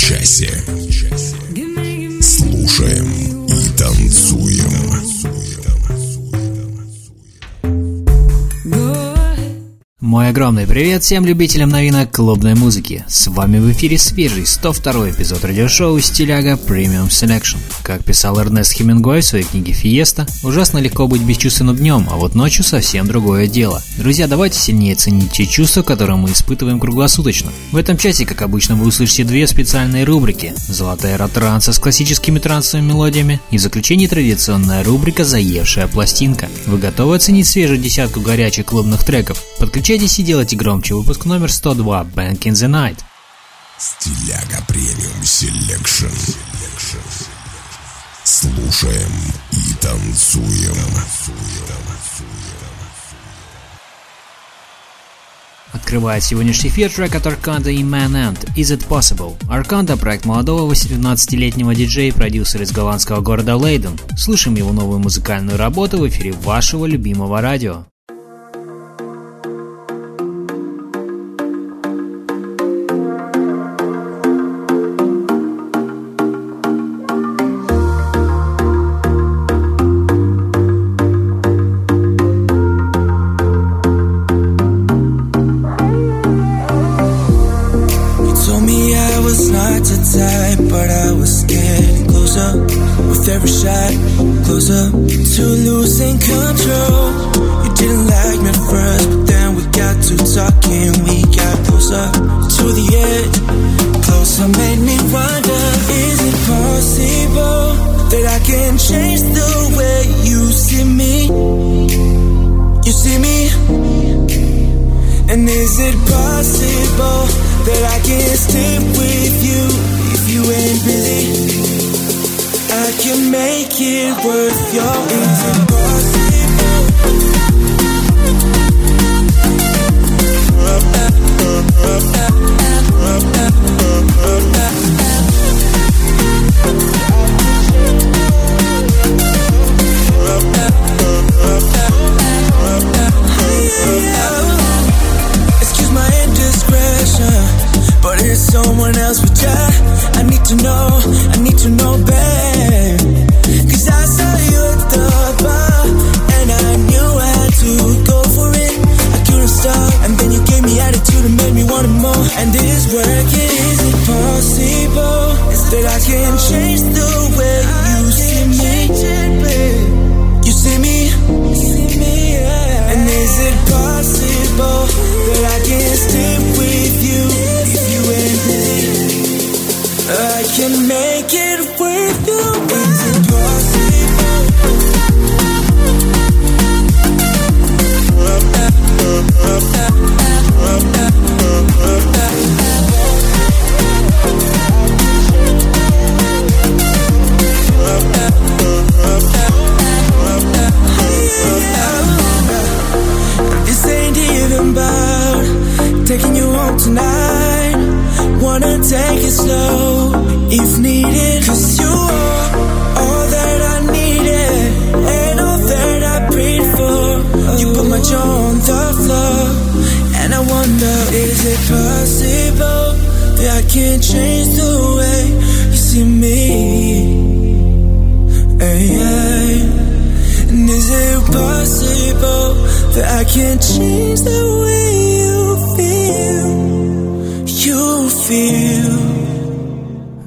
часе. Огромный привет всем любителям новинок клубной музыки. С вами в эфире свежий 102 эпизод радиошоу «Стиляга Premium Selection». Как писал Эрнест Хемингуэй в своей книге «Фиеста», ужасно легко быть бесчувственным днем, а вот ночью совсем другое дело. Друзья, давайте сильнее ценить те чувства, которые мы испытываем круглосуточно. В этом часе, как обычно, вы услышите две специальные рубрики. Золотая эра транса с классическими трансовыми мелодиями и в заключении традиционная рубрика «Заевшая пластинка». Вы готовы оценить свежую десятку горячих клубных треков? Подключайтесь и делайте громче. Выпуск номер 102 «Bang in the Night». Стиляга Premium Selection. Слушаем и танцуем. Открывает сегодняшний эфир трек от Арканда и Man Ant «Is It Possible?». Арканда – проект молодого 18-летнего диджея и продюсера из голландского города Лейден. Слушаем его новую музыкальную работу в эфире вашего любимого радио. That I need to know better. Cause I saw you thought by And I knew how to go for it. I couldn't stop And then you gave me attitude and made me want it more. And this work is impossible. It's still I can change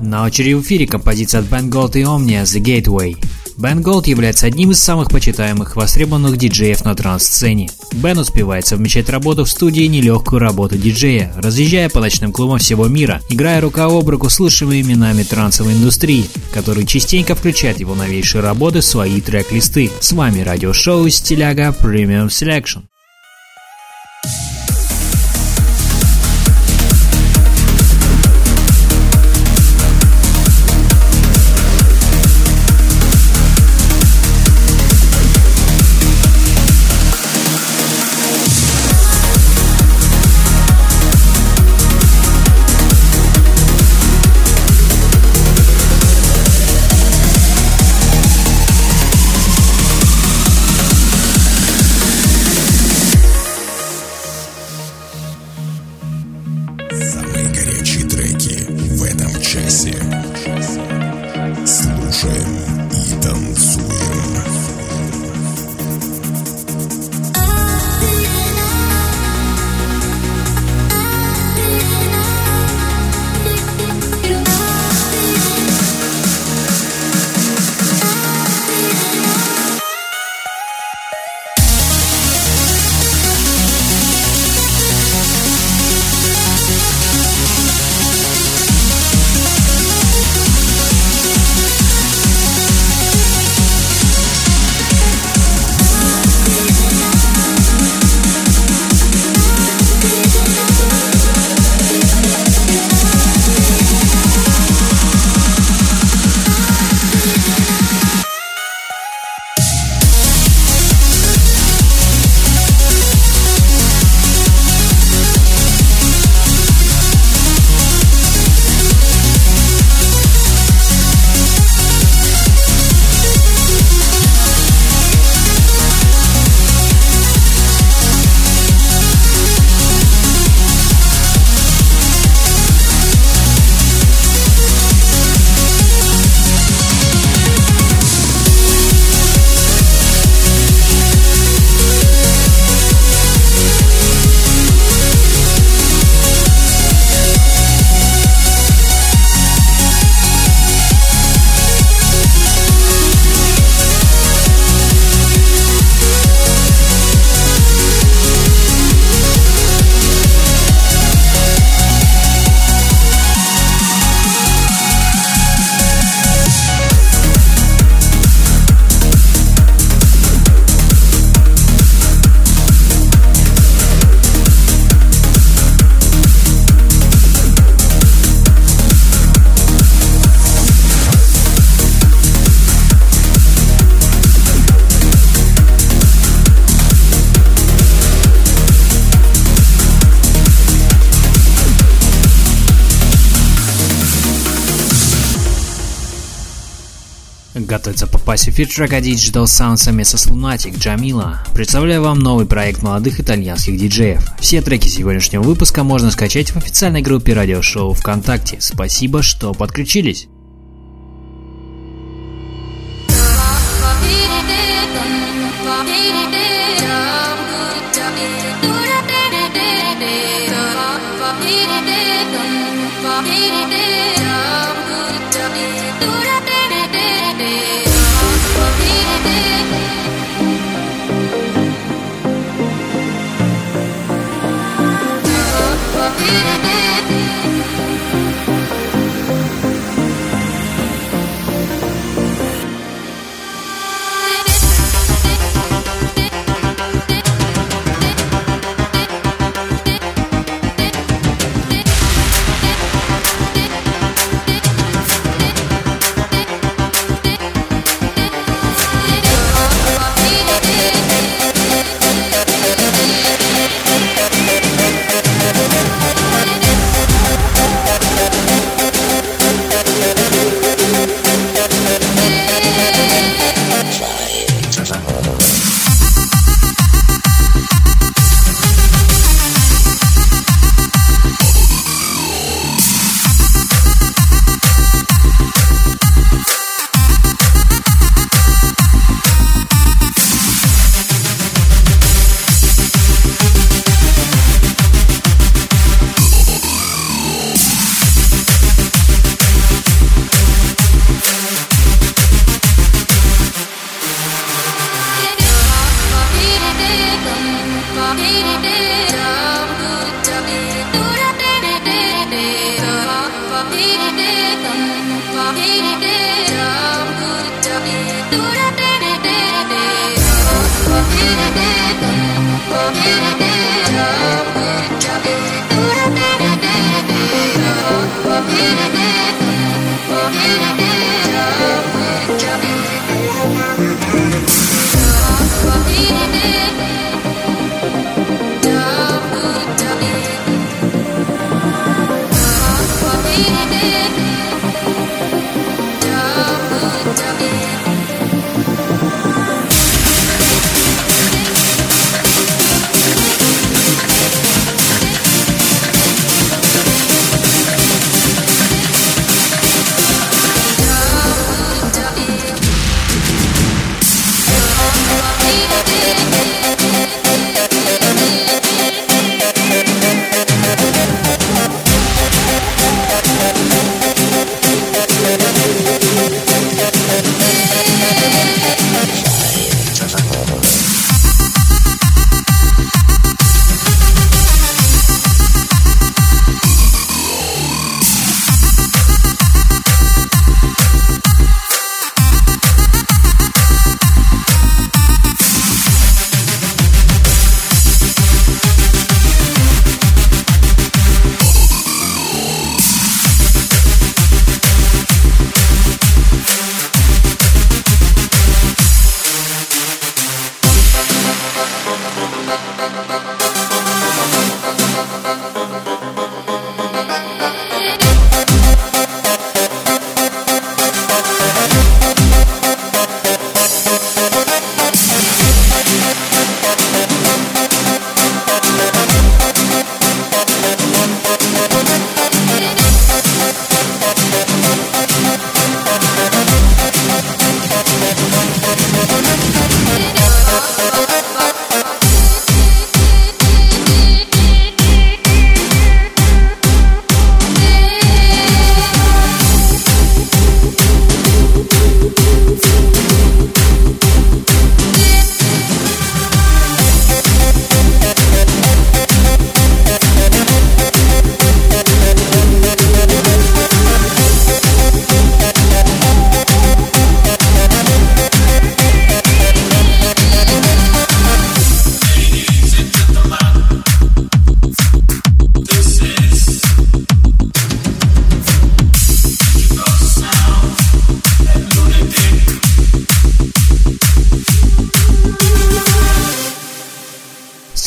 На очереди в эфире композиция от Бен Голд и Omnia The Gateway. Бен Голд является одним из самых почитаемых востребованных диджеев на транс-сцене. Бен успевает совмещать работу в студии и нелегкую работу диджея, разъезжая по ночным клубам всего мира, играя рука об руку с лучшими именами трансовой индустрии, которые частенько включают его новейшие работы в свои трек-листы. С вами радиошоу Стиляга Premium Selection. Готовится попасть в эфир трека Digital Sound совместно с Lunatic Джамила. Представляю вам новый проект молодых итальянских диджеев. Все треки сегодняшнего выпуска можно скачать в официальной группе радиошоу ВКонтакте. Спасибо, что подключились.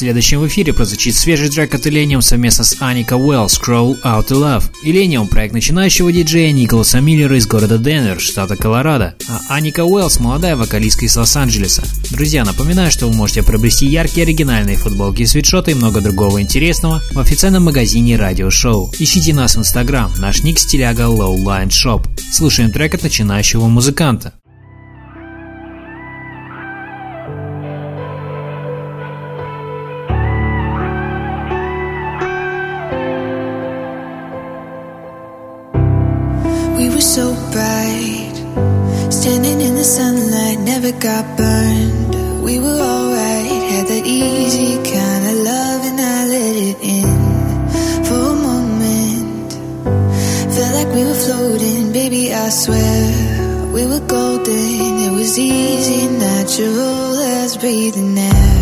Следующем в эфире прозвучит свежий трек от Illenium совместно с Аника Уэлл «Scroll Out to Love». Illenium – проект начинающего диджея Николаса Миллера из города Денвер, штата Колорадо, а Аника Уэллс – молодая вокалистка из Лос-Анджелеса. Друзья, напоминаю, что вы можете приобрести яркие оригинальные футболки и свитшоты и много другого интересного в официальном магазине радиошоу. Ищите нас в Инстаграм, наш ник стиляга Lowline Shop. Слушаем трек от начинающего музыканта. Got burned. We were alright, had that easy kind of love, and I let it in for a moment. Felt like we were floating, baby. I swear we were golden. It was easy, natural as breathing air.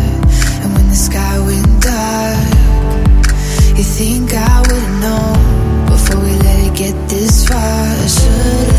And when the sky went dark, you think I would've known before we let it get this far. I should've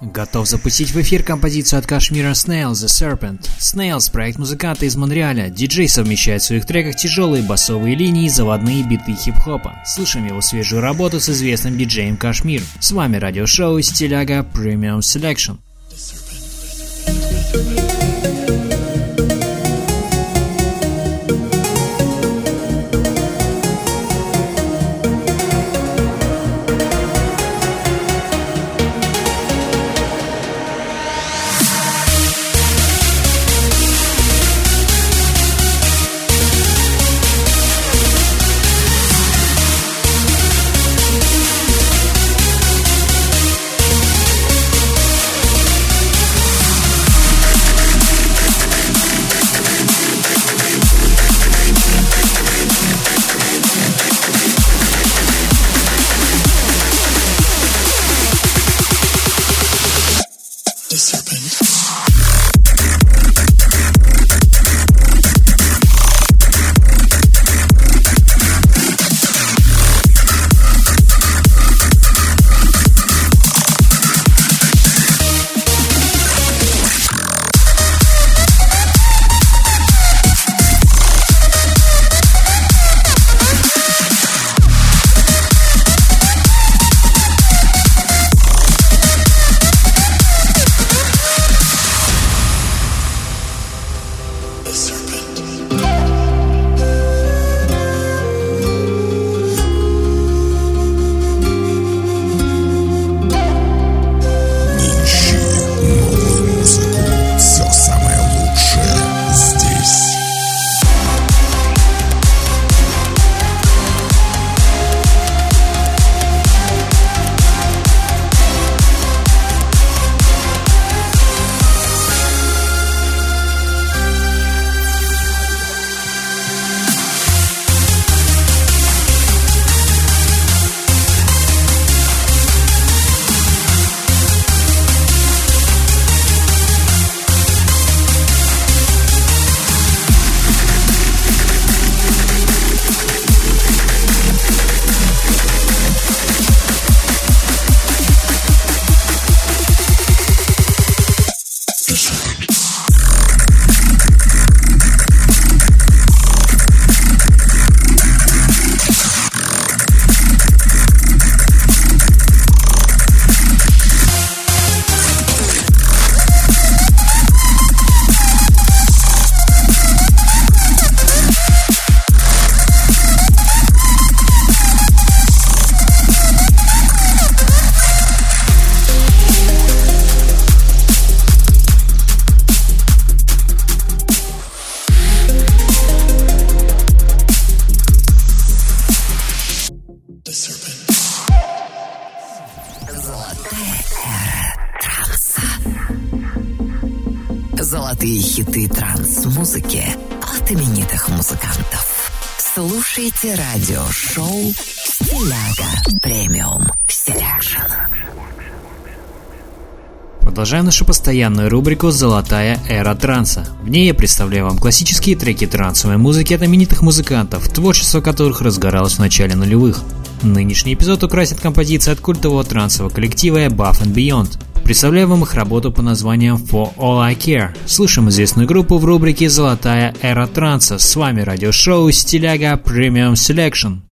готов запустить в эфир композицию от Кашмира Snail The Serpent. Snails – проект музыканта из Монреаля. Диджей совмещает в своих треках тяжелые басовые линии и заводные биты хип-хопа. Слышим его свежую работу с известным диджеем Кашмир. С вами радиошоу Стиляга Premium Selection. крутые хиты транс-музыки от именитых музыкантов. Слушайте радиошоу «Стиляга Premium Selection». Продолжаем нашу постоянную рубрику «Золотая эра транса». В ней я представляю вам классические треки трансовой музыки от именитых музыкантов, творчество которых разгоралось в начале нулевых. Нынешний эпизод украсит композиция от культового трансового коллектива Above and Beyond. Представляю вам их работу по названием For All I Care. Слышим известную группу в рубрике «Золотая эра транса». С вами радиошоу «Стиляга Premium Selection».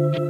родной,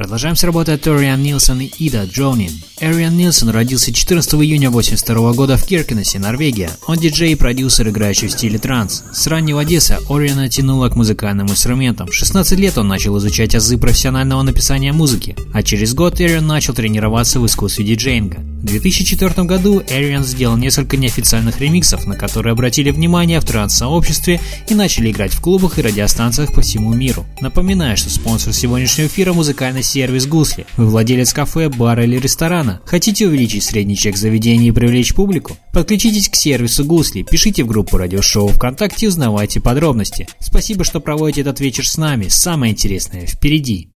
Продолжаем с работы Ториан Нилсон и Ида Джонин. Эриан Нилсон родился 14 июня 1982 года в Киркенесе, Норвегия. Он диджей и продюсер, играющий в стиле транс. С раннего детства Ориана тянула к музыкальным инструментам. В 16 лет он начал изучать азы профессионального написания музыки, а через год Эриан начал тренироваться в искусстве диджеинга. В 2004 году Эриан сделал несколько неофициальных ремиксов, на которые обратили внимание в транс-сообществе и начали играть в клубах и радиостанциях по всему миру. Напоминаю, что спонсор сегодняшнего эфира – музыкальный сервис Гусли. Вы владелец кафе, бара или ресторана. Хотите увеличить средний чек заведения и привлечь публику? Подключитесь к сервису Гусли, пишите в группу радиошоу ВКонтакте и узнавайте подробности. Спасибо, что проводите этот вечер с нами. Самое интересное впереди.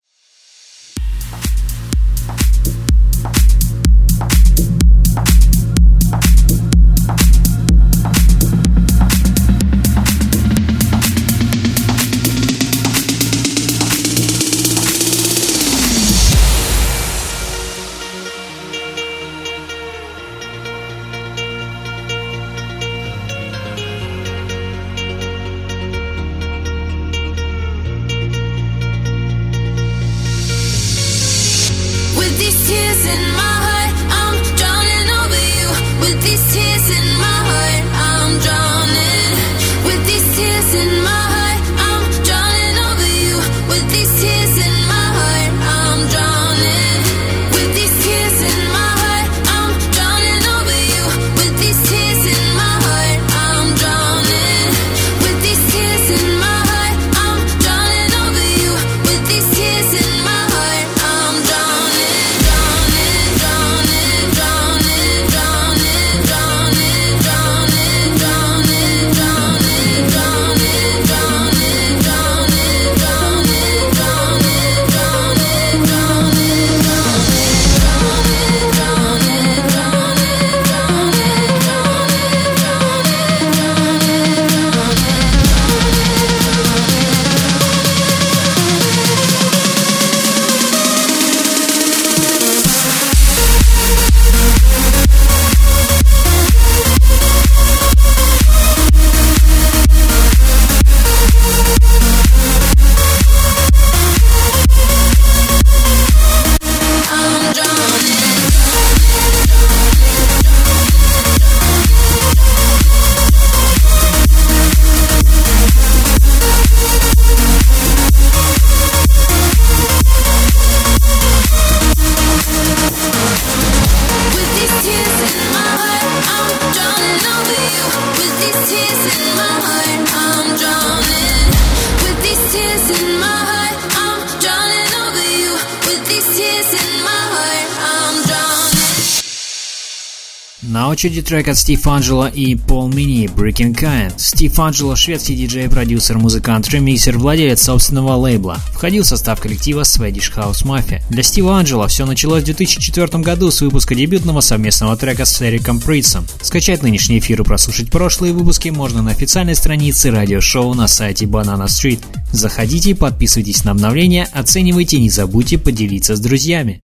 Очереди трек от Стив Анджело и Пол Мини «Breaking Kind». Стив Анджело – шведский диджей, продюсер, музыкант, ремиксер, владелец собственного лейбла. Входил в состав коллектива Swedish House Mafia. Для Стива Анджело все началось в 2004 году с выпуска дебютного совместного трека с Эриком Притсом. Скачать нынешний эфир и прослушать прошлые выпуски можно на официальной странице радиошоу на сайте Banana Street. Заходите, подписывайтесь на обновления, оценивайте не забудьте поделиться с друзьями.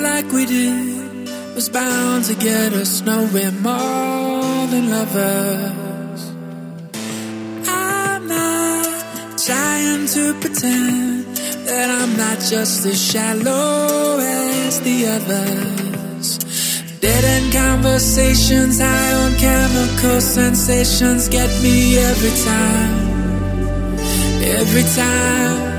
Like we did was bound to get us nowhere more than lovers. I'm not trying to pretend that I'm not just as shallow as the others. Dead end conversations, high on chemical sensations get me every time. Every time.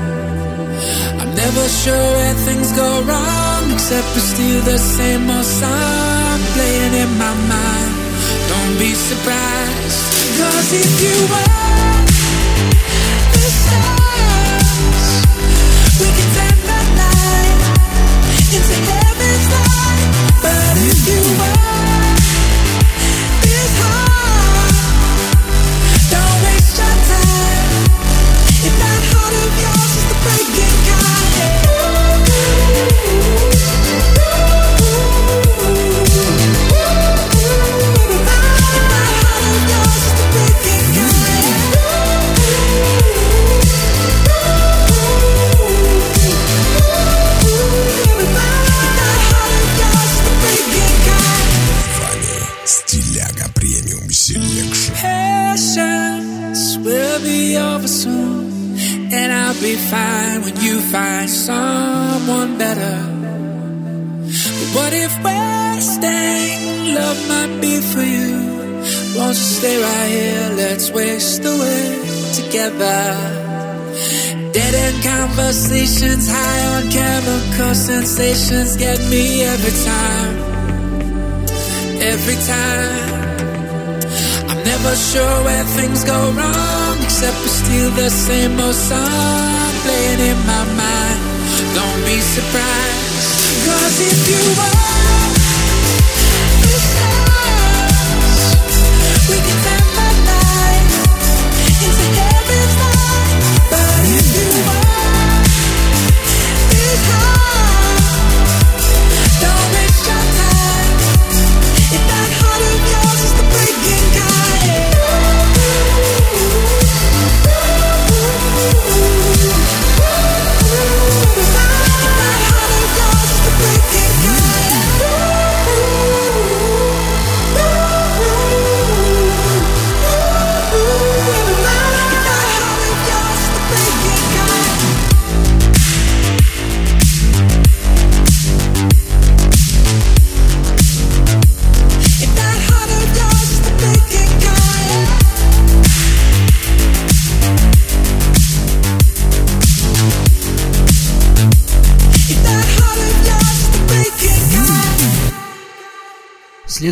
Never sure where things go wrong, except it's still the same old song playing in my mind. Don't be surprised, cause if you were the stars, we can turn the night into heaven's light. But if you this don't waste your time. If that heart of yours is the breaking when you find someone better. But what if wasting love might be for you? Won't you stay right here? Let's waste away together. Dead end conversations, high on chemical sensations, get me every time. Every time. I'm never sure where things go wrong, except we steal the same old song playing in my mind. Don't be surprised, cause if you want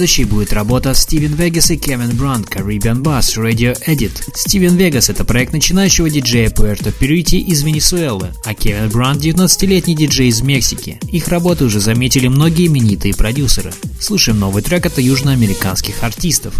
Следующей будет работа Стивен Вегас и Кевин Бранд Caribbean Bass Radio Edit. Стивен Вегас – это проект начинающего диджея Пуэрто Перуити из Венесуэлы, а Кевин Бранд – 19-летний диджей из Мексики. Их работы уже заметили многие именитые продюсеры. Слушаем новый трек от южноамериканских артистов.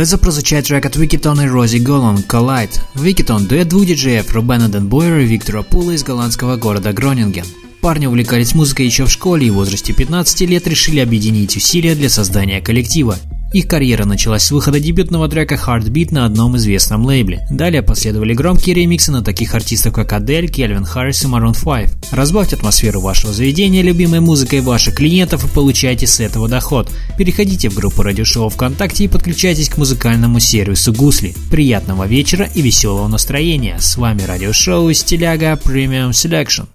Готовится прозвучать трек от Викитон и Рози Голлан «Collide». Викитон – дуэт двух диджеев Рубена Денбойера и Виктора Пула из голландского города Гронинген. Парни увлекались музыкой еще в школе и в возрасте 15 лет решили объединить усилия для создания коллектива. Их карьера началась с выхода дебютного трека Heartbeat на одном известном лейбле. Далее последовали громкие ремиксы на таких артистов, как Адель, Кельвин Харрис и Maroon 5. Разбавьте атмосферу вашего заведения любимой музыкой ваших клиентов и получайте с этого доход. Переходите в группу радиошоу ВКонтакте и подключайтесь к музыкальному сервису Гусли. Приятного вечера и веселого настроения. С вами радиошоу Стиляга Premium Selection.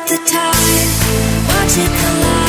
at the time, watch it collide.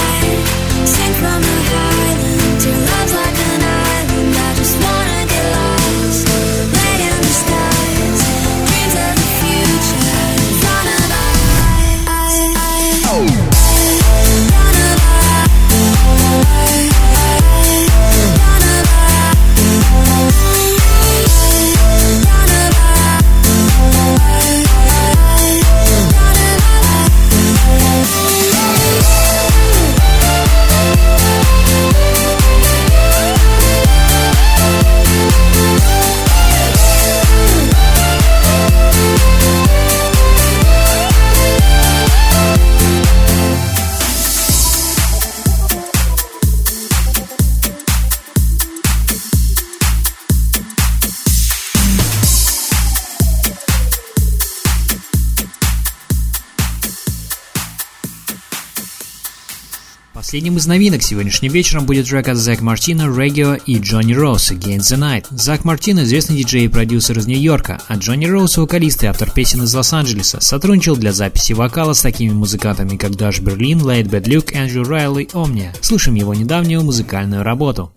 Последним из новинок сегодняшним вечером будет трек от Зак Мартина, Regio и Джонни Роуз «Against the Night». Зак Мартин – известный диджей и продюсер из Нью-Йорка, а Джонни Роуз – вокалист и автор песен из Лос-Анджелеса. Сотрудничал для записи вокала с такими музыкантами, как Даш Берлин, Лейд Бэд Люк, Эндрю Райли, Омния. Слушаем его недавнюю музыкальную работу.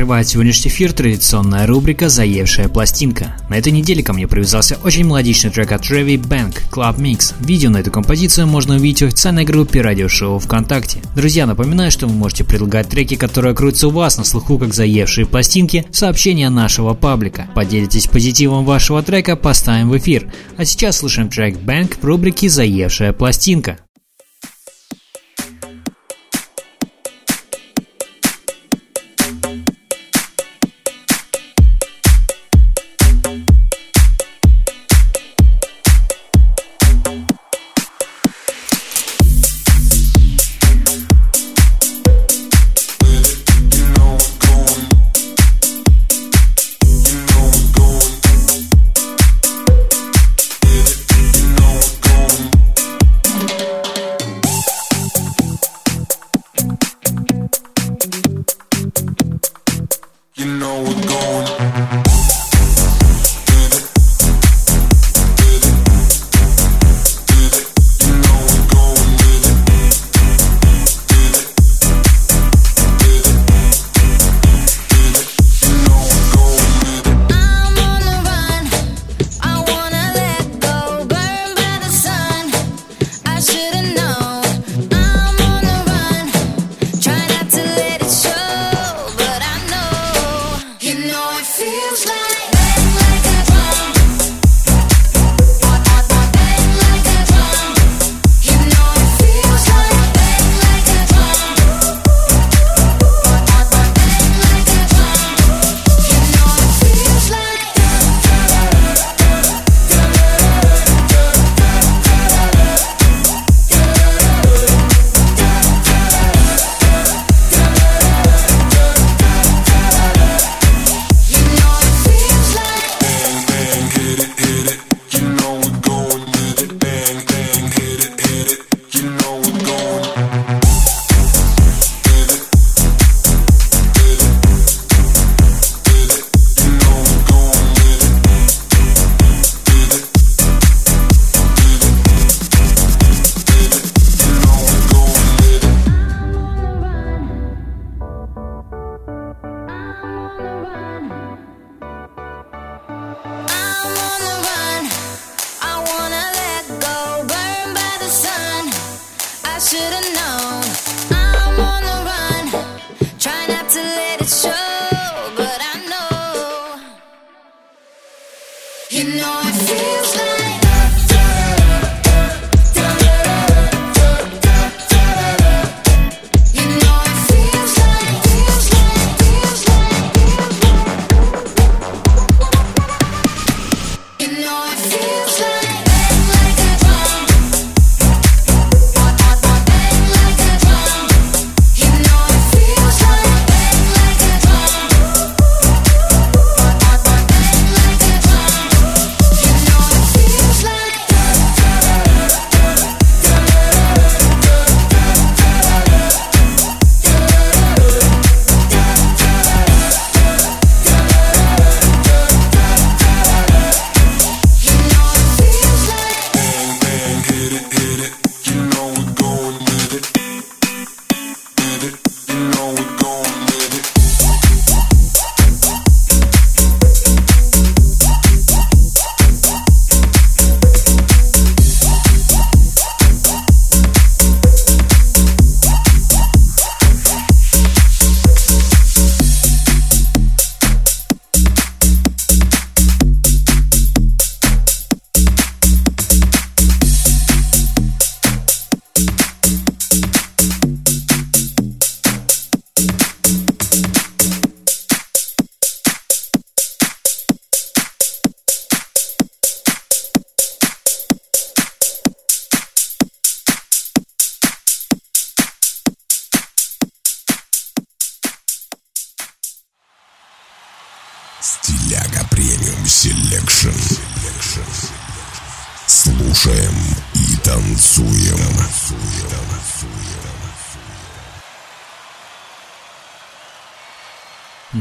Закрывает сегодняшний эфир традиционная рубрика «Заевшая пластинка». На этой неделе ко мне привязался очень мелодичный трек от Trevi Bank Club Mix. Видео на эту композицию можно увидеть в официальной группе радиошоу ВКонтакте. Друзья, напоминаю, что вы можете предлагать треки, которые крутятся у вас на слуху как «Заевшие пластинки» в сообщения нашего паблика. Поделитесь позитивом вашего трека, поставим в эфир. А сейчас слушаем трек Bank в рубрике «Заевшая пластинка».